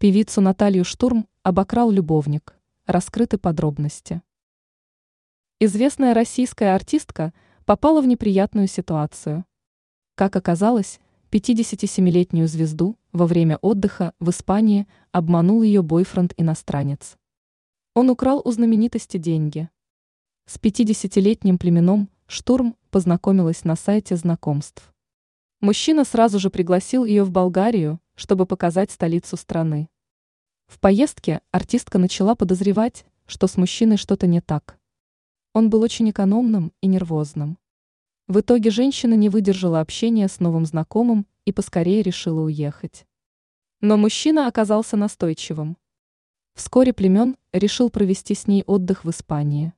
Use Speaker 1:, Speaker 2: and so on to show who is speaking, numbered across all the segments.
Speaker 1: Певицу Наталью Штурм обокрал любовник. Раскрыты подробности. Известная российская артистка попала в неприятную ситуацию. Как оказалось, 57-летнюю звезду во время отдыха в Испании обманул ее бойфренд-иностранец. Он украл у знаменитости деньги. С 50-летним племеном Штурм познакомилась на сайте знакомств. Мужчина сразу же пригласил ее в Болгарию, чтобы показать столицу страны. В поездке артистка начала подозревать, что с мужчиной что-то не так. Он был очень экономным и нервозным. В итоге женщина не выдержала общения с новым знакомым и поскорее решила уехать. Но мужчина оказался настойчивым. Вскоре племен решил провести с ней отдых в Испании.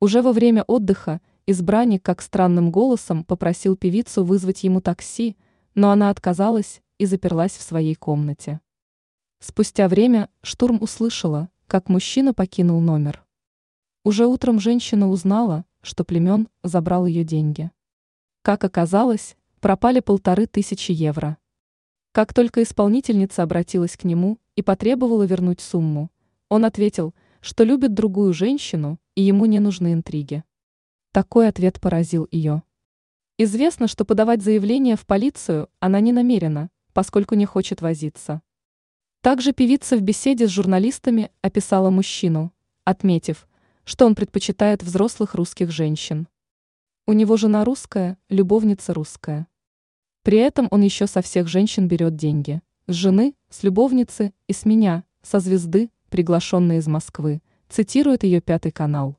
Speaker 1: Уже во время отдыха избранник как странным голосом попросил певицу вызвать ему такси, но она отказалась и заперлась в своей комнате. Спустя время штурм услышала, как мужчина покинул номер. Уже утром женщина узнала, что племен забрал ее деньги. Как оказалось, пропали полторы тысячи евро. Как только исполнительница обратилась к нему и потребовала вернуть сумму, он ответил, что любит другую женщину и ему не нужны интриги. Такой ответ поразил ее. Известно, что подавать заявление в полицию она не намерена, поскольку не хочет возиться. Также певица в беседе с журналистами описала мужчину, отметив, что он предпочитает взрослых русских женщин. У него жена русская, любовница русская. При этом он еще со всех женщин берет деньги. С жены, с любовницы и с меня, со звезды, приглашенной из Москвы, цитирует ее пятый канал.